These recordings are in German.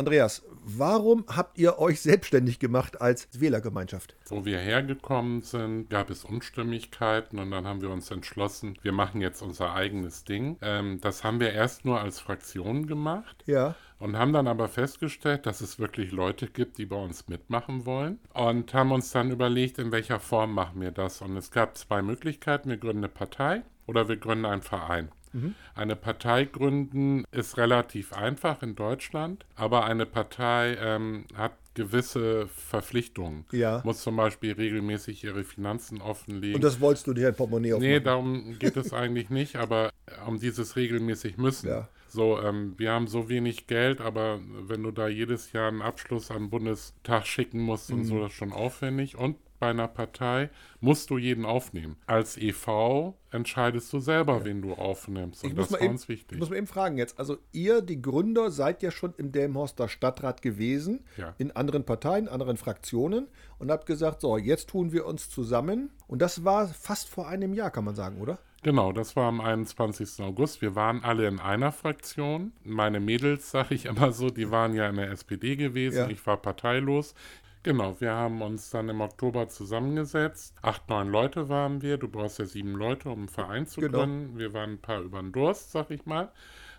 Andreas, warum habt ihr euch selbstständig gemacht als Wählergemeinschaft? Wo wir hergekommen sind, gab es Unstimmigkeiten und dann haben wir uns entschlossen, wir machen jetzt unser eigenes Ding. Ähm, das haben wir erst nur als Fraktion gemacht. Ja. Und haben dann aber festgestellt, dass es wirklich Leute gibt, die bei uns mitmachen wollen. Und haben uns dann überlegt, in welcher Form machen wir das. Und es gab zwei Möglichkeiten. Wir gründen eine Partei oder wir gründen einen Verein. Mhm. Eine Partei gründen ist relativ einfach in Deutschland, aber eine Partei ähm, hat gewisse Verpflichtungen. Ja. Muss zum Beispiel regelmäßig ihre Finanzen offenlegen. Und das wolltest du dir ein Portemonnaie aufmachen? Nee, darum geht es eigentlich nicht, aber um dieses regelmäßig müssen. Ja. So, ähm, wir haben so wenig Geld, aber wenn du da jedes Jahr einen Abschluss an den Bundestag schicken musst mhm. und so, das ist schon aufwendig. Und bei einer Partei musst du jeden aufnehmen. Als EV entscheidest du selber, ja. wen du aufnimmst. Und das war eben, uns wichtig. Ich muss mal eben fragen jetzt. Also ihr, die Gründer, seid ja schon im Delmhorster Stadtrat gewesen, ja. in anderen Parteien, anderen Fraktionen und habt gesagt, so, jetzt tun wir uns zusammen. Und das war fast vor einem Jahr, kann man sagen, oder? Genau, das war am 21. August. Wir waren alle in einer Fraktion. Meine Mädels, sag ich immer so, die waren ja in der SPD gewesen. Ja. Ich war parteilos. Genau, wir haben uns dann im Oktober zusammengesetzt. Acht, neun Leute waren wir. Du brauchst ja sieben Leute, um einen Verein zu genau. gründen. Wir waren ein paar über den Durst, sag ich mal.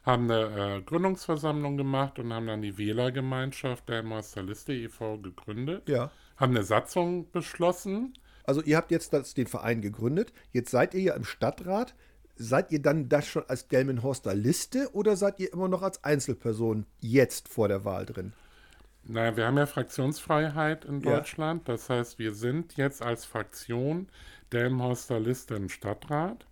Haben eine äh, Gründungsversammlung gemacht und haben dann die Wählergemeinschaft der Liste e.V. gegründet. Ja. Haben eine Satzung beschlossen. Also ihr habt jetzt das, den Verein gegründet. Jetzt seid ihr ja im Stadtrat. Seid ihr dann das schon als Delmenhorster Liste oder seid ihr immer noch als Einzelperson jetzt vor der Wahl drin? Naja, wir haben ja Fraktionsfreiheit in Deutschland. Ja. Das heißt, wir sind jetzt als Fraktion Delmhorster Liste im Stadtrat.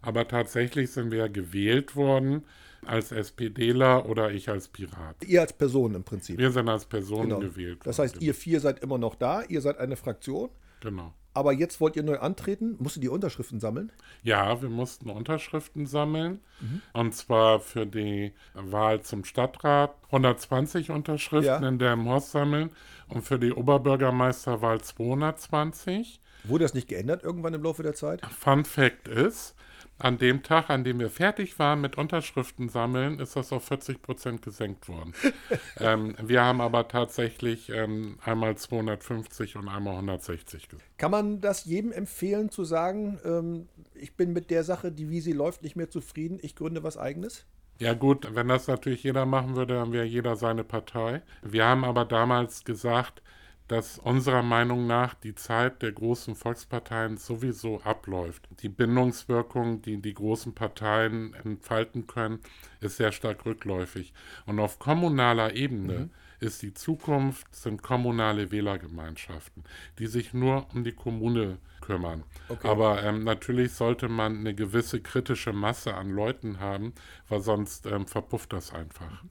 Aber tatsächlich sind wir ja gewählt worden als SPDler oder ich als Pirat. Ihr als Person im Prinzip. Wir sind als Person genau. gewählt worden. Das heißt, ihr vier seid immer noch da, ihr seid eine Fraktion. Genau. Aber jetzt wollt ihr neu antreten. Musstet ihr Unterschriften sammeln? Ja, wir mussten Unterschriften sammeln. Mhm. Und zwar für die Wahl zum Stadtrat 120 Unterschriften ja. in der Horst sammeln und für die Oberbürgermeisterwahl 220. Wurde das nicht geändert irgendwann im Laufe der Zeit? Fun Fact ist, an dem Tag, an dem wir fertig waren mit Unterschriften sammeln, ist das auf 40 Prozent gesenkt worden. ähm, wir haben aber tatsächlich ähm, einmal 250 und einmal 160 gesenkt. Kann man das jedem empfehlen zu sagen, ähm, ich bin mit der Sache, die wie sie läuft, nicht mehr zufrieden, ich gründe was eigenes? Ja gut, wenn das natürlich jeder machen würde, dann wäre jeder seine Partei. Wir haben aber damals gesagt, dass unserer Meinung nach die Zeit der großen Volksparteien sowieso abläuft. Die Bindungswirkung, die die großen Parteien entfalten können, ist sehr stark rückläufig. Und auf kommunaler Ebene mhm. ist die Zukunft, sind kommunale Wählergemeinschaften, die sich nur um die Kommune kümmern. Okay. Aber ähm, natürlich sollte man eine gewisse kritische Masse an Leuten haben, weil sonst ähm, verpufft das einfach.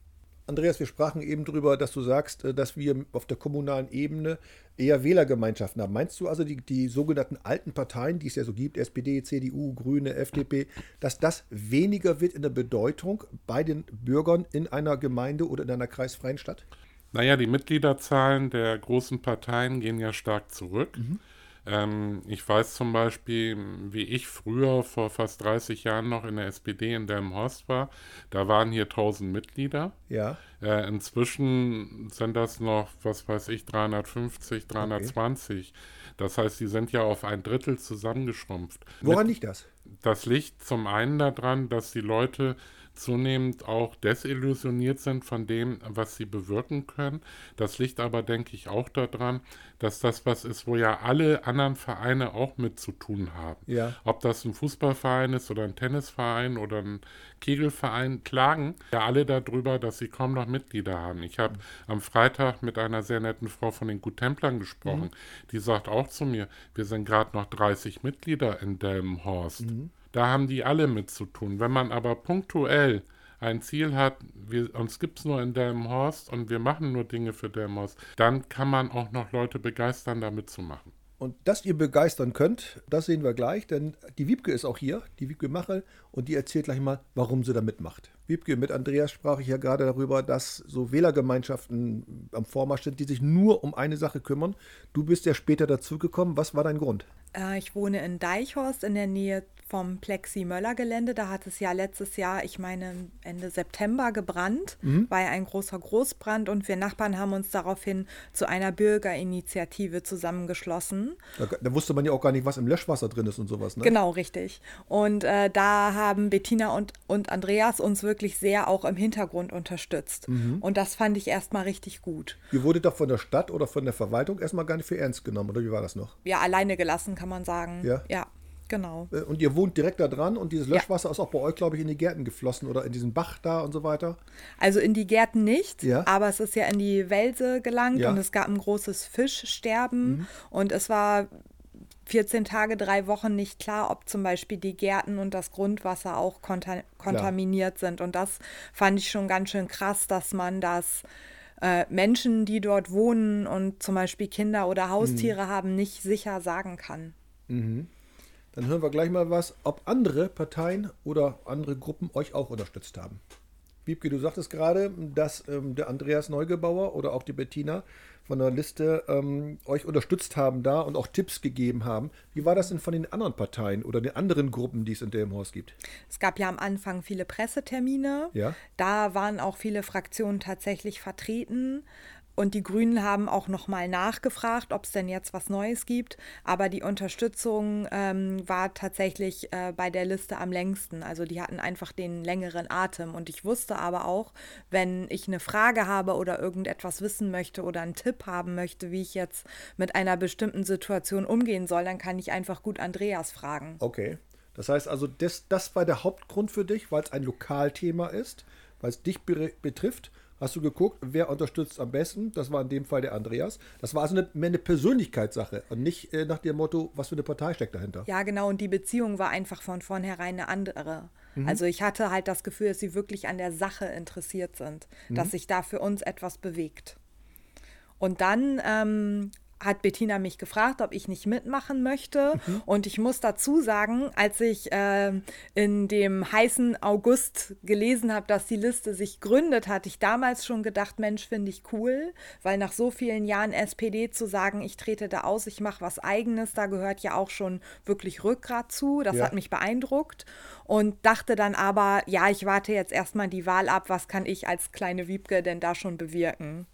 Andreas, wir sprachen eben darüber, dass du sagst, äh, dass wir auf der kommunalen Ebene eher Wählergemeinschaften haben. Meinst du also die, die sogenannten alten Parteien, die es ja so gibt, SPD, CDU, Grüne, FDP, dass das weniger wird in der Bedeutung bei den Bürgern in einer Gemeinde oder in einer kreisfreien Stadt? Naja, die Mitgliederzahlen der großen Parteien gehen ja stark zurück. Mhm. Ähm, ich weiß zum Beispiel, wie ich früher vor fast 30 Jahren noch in der SPD in Delmenhorst war. Da waren hier 1000 Mitglieder. Ja. Äh, inzwischen sind das noch, was weiß ich, 350, 320. Okay. Das heißt, die sind ja auf ein Drittel zusammengeschrumpft. Woran liegt das? Das liegt zum einen daran, dass die Leute zunehmend auch desillusioniert sind von dem, was sie bewirken können. Das liegt aber, denke ich, auch daran, dass das was ist, wo ja alle anderen Vereine auch mit zu tun haben. Ja. Ob das ein Fußballverein ist oder ein Tennisverein oder ein Kegelverein, klagen ja alle darüber, dass sie kaum noch Mitglieder haben. Ich habe mhm. am Freitag mit einer sehr netten Frau von den Guttemplern gesprochen. Mhm. Die sagt auch zu mir, wir sind gerade noch 30 Mitglieder in Delmenhorst. Mhm. Da haben die alle mit zu tun. Wenn man aber punktuell ein Ziel hat, wir, uns gibt es nur in Delmenhorst und wir machen nur Dinge für Delmenhorst, dann kann man auch noch Leute begeistern, da mitzumachen. Und dass ihr begeistern könnt, das sehen wir gleich, denn die Wiebke ist auch hier, die Wiebke Machel, und die erzählt gleich mal, warum sie da mitmacht. Wiebke, mit Andreas sprach ich ja gerade darüber, dass so Wählergemeinschaften am Vormarsch sind, die sich nur um eine Sache kümmern. Du bist ja später dazugekommen. Was war dein Grund? Äh, ich wohne in Deichhorst in der Nähe vom Plexi-Möller-Gelände. Da hat es ja letztes Jahr, ich meine Ende September gebrannt, mhm. war ja ein großer Großbrand und wir Nachbarn haben uns daraufhin zu einer Bürgerinitiative zusammengeschlossen. Da, da wusste man ja auch gar nicht, was im Löschwasser drin ist und sowas. Ne? Genau, richtig. Und äh, da haben Bettina und, und Andreas uns wirklich sehr auch im Hintergrund unterstützt. Mhm. Und das fand ich erstmal richtig gut. Ihr wurde doch von der Stadt oder von der Verwaltung erstmal gar nicht für ernst genommen, oder wie war das noch? Ja, alleine gelassen, kann man sagen. Ja. Ja. Genau. Äh, und ihr wohnt direkt da dran und dieses Löschwasser ja. ist auch bei euch, glaube ich, in die Gärten geflossen oder in diesen Bach da und so weiter? Also in die Gärten nicht, ja. aber es ist ja in die Wälse gelangt ja. und es gab ein großes Fischsterben mhm. und es war 14 Tage, drei Wochen nicht klar, ob zum Beispiel die Gärten und das Grundwasser auch konta kontaminiert Klar. sind. Und das fand ich schon ganz schön krass, dass man das äh, Menschen, die dort wohnen und zum Beispiel Kinder oder Haustiere mhm. haben, nicht sicher sagen kann. Mhm. Dann hören wir gleich mal was, ob andere Parteien oder andere Gruppen euch auch unterstützt haben. Wiebke, du sagtest gerade, dass ähm, der Andreas Neugebauer oder auch die Bettina von der Liste ähm, euch unterstützt haben da und auch Tipps gegeben haben. Wie war das denn von den anderen Parteien oder den anderen Gruppen, die es in Delmenhorst gibt? Es gab ja am Anfang viele Pressetermine. Ja. Da waren auch viele Fraktionen tatsächlich vertreten. Und die Grünen haben auch nochmal nachgefragt, ob es denn jetzt was Neues gibt. Aber die Unterstützung ähm, war tatsächlich äh, bei der Liste am längsten. Also die hatten einfach den längeren Atem. Und ich wusste aber auch, wenn ich eine Frage habe oder irgendetwas wissen möchte oder einen Tipp haben möchte, wie ich jetzt mit einer bestimmten Situation umgehen soll, dann kann ich einfach gut Andreas fragen. Okay. Das heißt also, das, das war der Hauptgrund für dich, weil es ein Lokalthema ist, weil es dich betrifft hast du geguckt, wer unterstützt am besten. Das war in dem Fall der Andreas. Das war also eine, mehr eine Persönlichkeitssache und nicht äh, nach dem Motto, was für eine Partei steckt dahinter. Ja, genau. Und die Beziehung war einfach von vornherein eine andere. Mhm. Also ich hatte halt das Gefühl, dass sie wirklich an der Sache interessiert sind, mhm. dass sich da für uns etwas bewegt. Und dann ähm, hat Bettina mich gefragt, ob ich nicht mitmachen möchte. Mhm. Und ich muss dazu sagen, als ich äh, in dem heißen August gelesen habe, dass die Liste sich gründet, hatte ich damals schon gedacht, Mensch, finde ich cool, weil nach so vielen Jahren SPD zu sagen, ich trete da aus, ich mache was eigenes, da gehört ja auch schon wirklich Rückgrat zu. Das ja. hat mich beeindruckt und dachte dann aber, ja, ich warte jetzt erstmal die Wahl ab, was kann ich als kleine Wiebke denn da schon bewirken?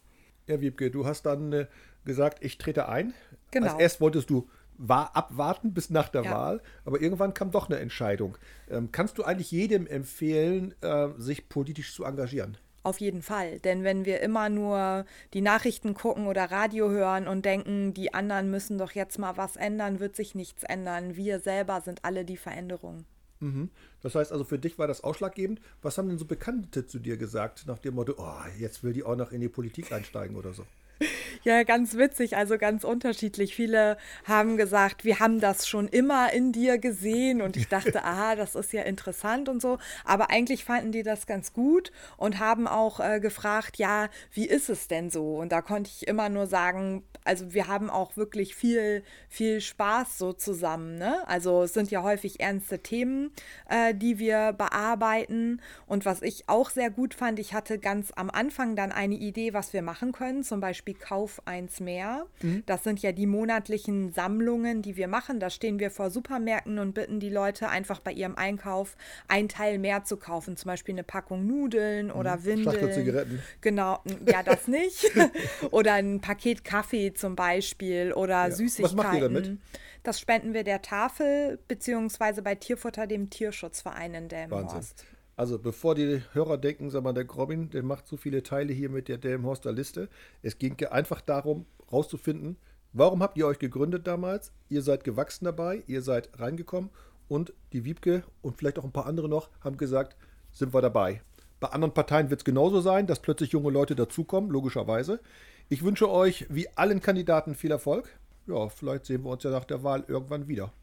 Ja, Wiebke, du hast dann äh, gesagt, ich trete ein. Genau. Als erst wolltest du war abwarten bis nach der ja. Wahl, aber irgendwann kam doch eine Entscheidung. Ähm, kannst du eigentlich jedem empfehlen, äh, sich politisch zu engagieren? Auf jeden Fall, denn wenn wir immer nur die Nachrichten gucken oder Radio hören und denken, die anderen müssen doch jetzt mal was ändern, wird sich nichts ändern. Wir selber sind alle die Veränderung. Mhm. Das heißt also, für dich war das ausschlaggebend. Was haben denn so Bekannte zu dir gesagt, nach dem Motto, oh, jetzt will die auch noch in die Politik einsteigen oder so? Ja, ganz witzig, also ganz unterschiedlich. Viele haben gesagt, wir haben das schon immer in dir gesehen und ich dachte, aha, das ist ja interessant und so. Aber eigentlich fanden die das ganz gut und haben auch äh, gefragt, ja, wie ist es denn so? Und da konnte ich immer nur sagen, also wir haben auch wirklich viel, viel Spaß so zusammen. Ne? Also es sind ja häufig ernste Themen, äh, die wir bearbeiten. Und was ich auch sehr gut fand, ich hatte ganz am Anfang dann eine Idee, was wir machen können, zum Beispiel Kauf eins mehr. Mhm. Das sind ja die monatlichen Sammlungen, die wir machen. Da stehen wir vor Supermärkten und bitten die Leute einfach bei ihrem Einkauf ein Teil mehr zu kaufen, zum Beispiel eine Packung Nudeln oder mhm. Windeln. Zigaretten. Genau, ja, das nicht. oder ein Paket Kaffee zum Beispiel oder ja. Süßigkeiten. Was macht ihr damit? Das spenden wir der Tafel beziehungsweise bei Tierfutter dem Tierschutzverein in Delmenhorst. Wahnsinn. Also bevor die Hörer denken, sag mal, der Robin, der macht so viele Teile hier mit der Delmenhorster Liste. Es ging einfach darum, rauszufinden, warum habt ihr euch gegründet damals? Ihr seid gewachsen dabei, ihr seid reingekommen und die Wiebke und vielleicht auch ein paar andere noch haben gesagt, sind wir dabei. Bei anderen Parteien wird es genauso sein, dass plötzlich junge Leute dazukommen, logischerweise. Ich wünsche euch wie allen Kandidaten viel Erfolg. Ja, vielleicht sehen wir uns ja nach der Wahl irgendwann wieder.